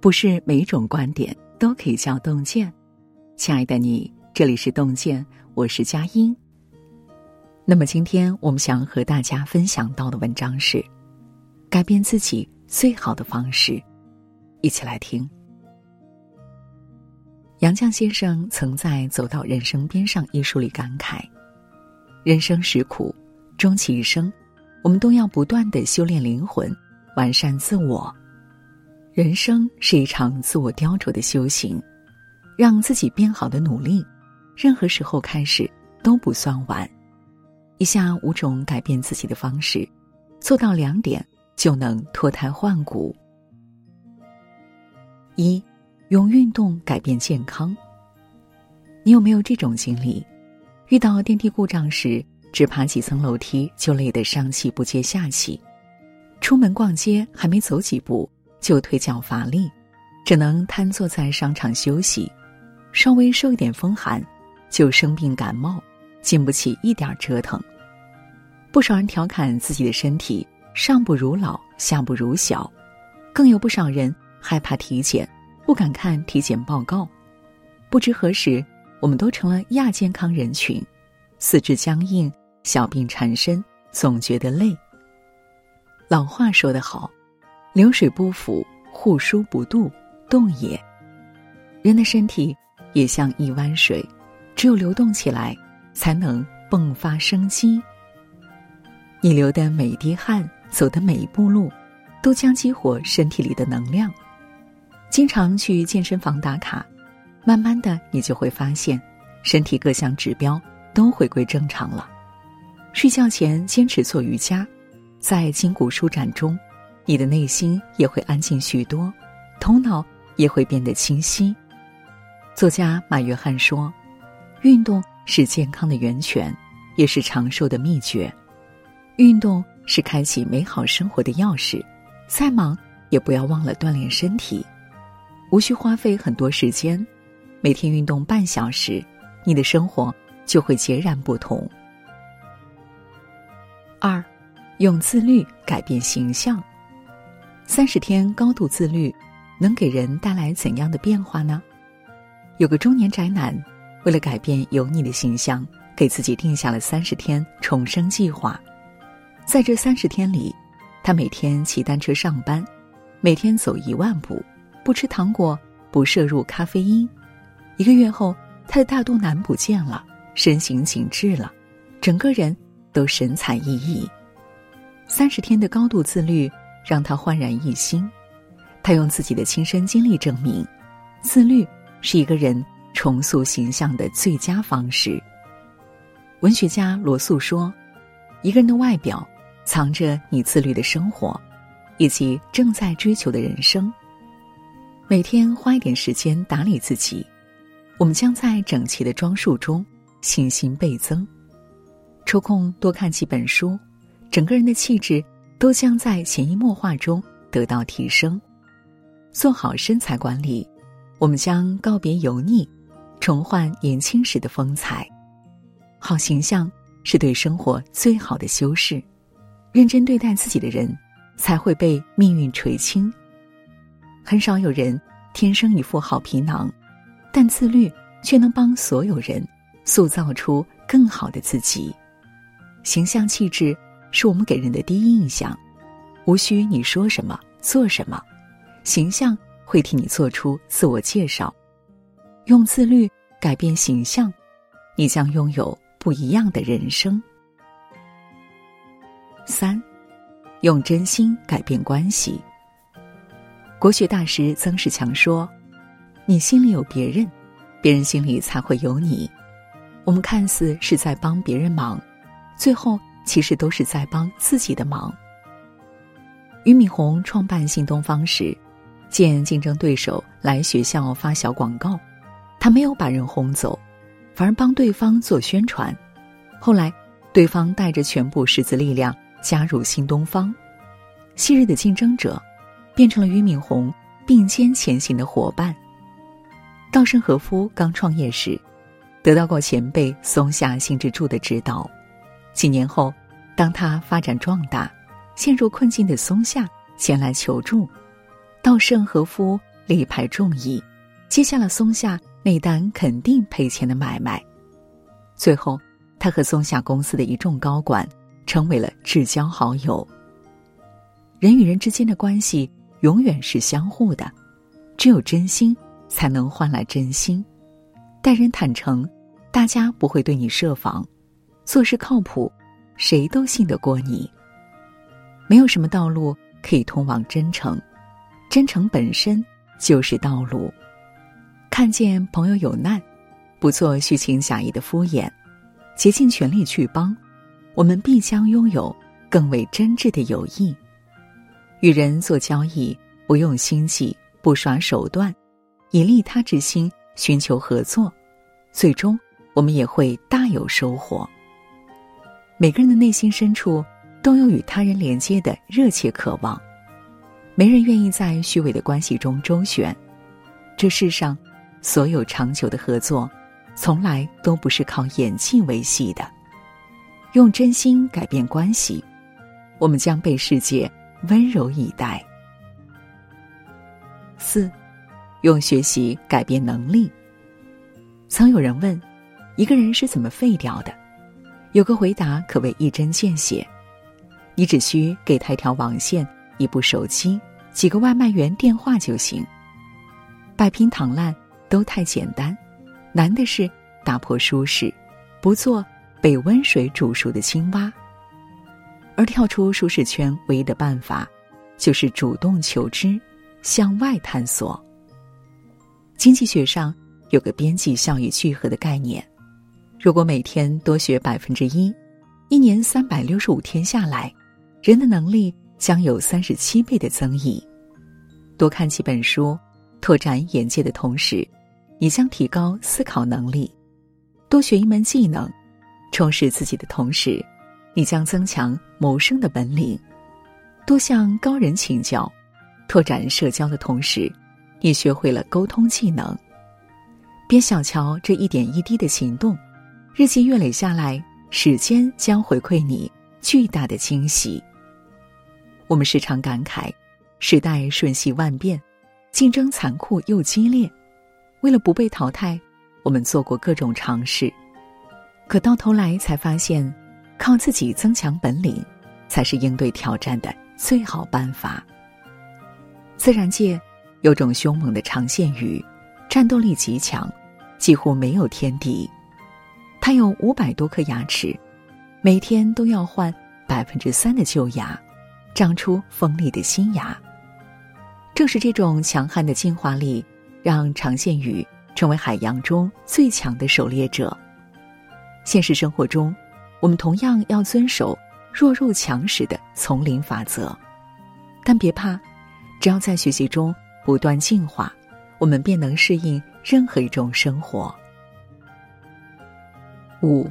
不是每种观点都可以叫洞见。亲爱的你，这里是洞见，我是佳音。那么今天我们想和大家分享到的文章是：改变自己最好的方式。一起来听。杨绛先生曾在《走到人生边上》一书里感慨：“人生实苦，终其一生，我们都要不断的修炼灵魂，完善自我。”人生是一场自我雕琢的修行，让自己变好的努力，任何时候开始都不算晚。以下五种改变自己的方式，做到两点就能脱胎换骨。一，用运动改变健康。你有没有这种经历？遇到电梯故障时，只爬几层楼梯就累得上气不接下气；出门逛街还没走几步。就腿脚乏力，只能瘫坐在商场休息；稍微受一点风寒，就生病感冒，经不起一点折腾。不少人调侃自己的身体上不如老，下不如小，更有不少人害怕体检，不敢看体检报告。不知何时，我们都成了亚健康人群，四肢僵硬，小病缠身，总觉得累。老话说得好。流水不腐，户枢不蠹，动也。人的身体也像一湾水，只有流动起来，才能迸发生机。你流的每一滴汗，走的每一步路，都将激活身体里的能量。经常去健身房打卡，慢慢的，你就会发现，身体各项指标都回归正常了。睡觉前坚持做瑜伽，在筋骨舒展中。你的内心也会安静许多，头脑也会变得清晰。作家马约翰说：“运动是健康的源泉，也是长寿的秘诀。运动是开启美好生活的钥匙。再忙也不要忘了锻炼身体，无需花费很多时间，每天运动半小时，你的生活就会截然不同。”二，用自律改变形象。三十天高度自律，能给人带来怎样的变化呢？有个中年宅男，为了改变油腻的形象，给自己定下了三十天重生计划。在这三十天里，他每天骑单车上班，每天走一万步，不吃糖果，不摄入咖啡因。一个月后，他的大肚腩不见了，身形紧致了，整个人都神采奕奕。三十天的高度自律。让他焕然一新，他用自己的亲身经历证明，自律是一个人重塑形象的最佳方式。文学家罗素说：“一个人的外表，藏着你自律的生活，以及正在追求的人生。每天花一点时间打理自己，我们将在整齐的装束中信心倍增。抽空多看几本书，整个人的气质。”都将在潜移默化中得到提升。做好身材管理，我们将告别油腻，重焕年轻时的风采。好形象是对生活最好的修饰。认真对待自己的人，才会被命运垂青。很少有人天生一副好皮囊，但自律却能帮所有人塑造出更好的自己。形象气质。是我们给人的第一印象，无需你说什么做什么，形象会替你做出自我介绍。用自律改变形象，你将拥有不一样的人生。三，用真心改变关系。国学大师曾仕强说：“你心里有别人，别人心里才会有你。”我们看似是在帮别人忙，最后。其实都是在帮自己的忙。俞敏洪创办新东方时，见竞争对手来学校发小广告，他没有把人轰走，反而帮对方做宣传。后来，对方带着全部师资力量加入新东方，昔日的竞争者，变成了俞敏洪并肩前行的伙伴。稻盛和夫刚创业时，得到过前辈松下幸之助的指导。几年后，当他发展壮大，陷入困境的松下前来求助，稻盛和夫力排众议，接下了松下那单肯定赔钱的买卖。最后，他和松下公司的一众高管成为了至交好友。人与人之间的关系永远是相互的，只有真心才能换来真心。待人坦诚，大家不会对你设防；做事靠谱，谁都信得过你。没有什么道路可以通往真诚，真诚本身就是道路。看见朋友有难，不做虚情假意的敷衍，竭尽全力去帮，我们必将拥有更为真挚的友谊。与人做交易，不用心计，不耍手段，以利他之心寻求合作，最终我们也会大有收获。每个人的内心深处。都有与他人连接的热切渴望，没人愿意在虚伪的关系中周旋。这世上，所有长久的合作，从来都不是靠演技维系的。用真心改变关系，我们将被世界温柔以待。四，用学习改变能力。曾有人问，一个人是怎么废掉的？有个回答可谓一针见血。你只需给他一条网线、一部手机、几个外卖员电话就行。摆平躺烂都太简单，难的是打破舒适，不做被温水煮熟的青蛙。而跳出舒适圈唯一的办法，就是主动求知，向外探索。经济学上有个边际效益聚合的概念，如果每天多学百分之一，一年三百六十五天下来。人的能力将有三十七倍的增益。多看几本书，拓展眼界的同时，你将提高思考能力；多学一门技能，充实自己的同时，你将增强谋生的本领；多向高人请教，拓展社交的同时，你学会了沟通技能。别小瞧这一点一滴的行动，日积月累下来，时间将回馈你巨大的惊喜。我们时常感慨，时代瞬息万变，竞争残酷又激烈。为了不被淘汰，我们做过各种尝试，可到头来才发现，靠自己增强本领，才是应对挑战的最好办法。自然界有种凶猛的长线鱼，战斗力极强，几乎没有天敌。它有五百多颗牙齿，每天都要换百分之三的旧牙。长出锋利的新牙。正是这种强悍的进化力，让长线鱼成为海洋中最强的狩猎者。现实生活中，我们同样要遵守“弱肉强食”的丛林法则，但别怕，只要在学习中不断进化，我们便能适应任何一种生活。五，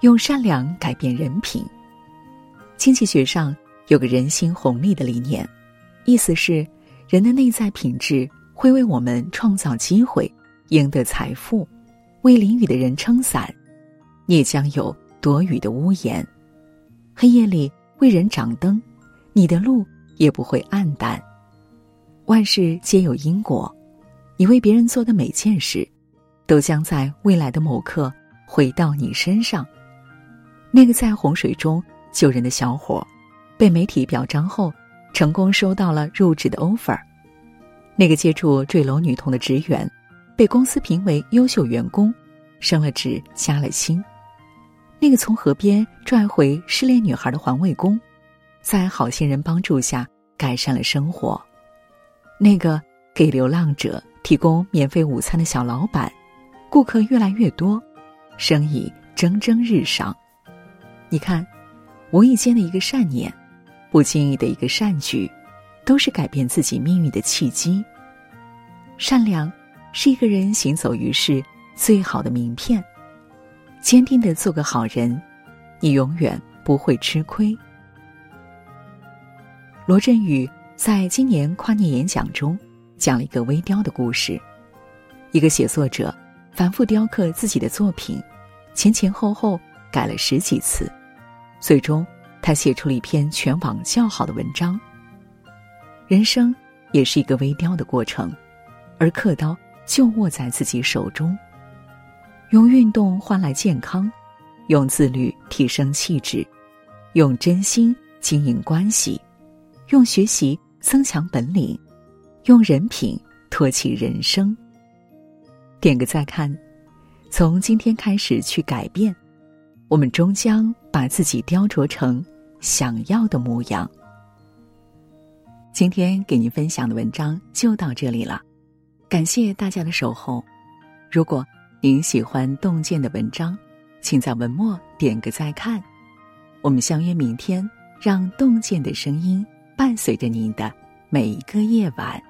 用善良改变人品。经济学上。有个人心红利的理念，意思是，人的内在品质会为我们创造机会，赢得财富。为淋雨的人撑伞，你也将有躲雨的屋檐；黑夜里为人掌灯，你的路也不会暗淡。万事皆有因果，你为别人做的每件事，都将在未来的某刻回到你身上。那个在洪水中救人的小伙。被媒体表彰后，成功收到了入职的 offer。那个接触坠楼女童的职员，被公司评为优秀员工，升了职加了薪。那个从河边拽回失恋女孩的环卫工，在好心人帮助下改善了生活。那个给流浪者提供免费午餐的小老板，顾客越来越多，生意蒸蒸日上。你看，无意间的一个善念。不经意的一个善举，都是改变自己命运的契机。善良是一个人行走于世最好的名片。坚定的做个好人，你永远不会吃亏。罗振宇在今年跨年演讲中讲了一个微雕的故事：一个写作者反复雕刻自己的作品，前前后后改了十几次，最终。他写出了一篇全网较好的文章。人生也是一个微雕的过程，而刻刀就握在自己手中。用运动换来健康，用自律提升气质，用真心经营关系，用学习增强本领，用人品托起人生。点个再看，从今天开始去改变，我们终将把自己雕琢成想要的模样。今天给您分享的文章就到这里了，感谢大家的守候。如果您喜欢洞见的文章，请在文末点个再看。我们相约明天，让洞见的声音伴随着您的每一个夜晚。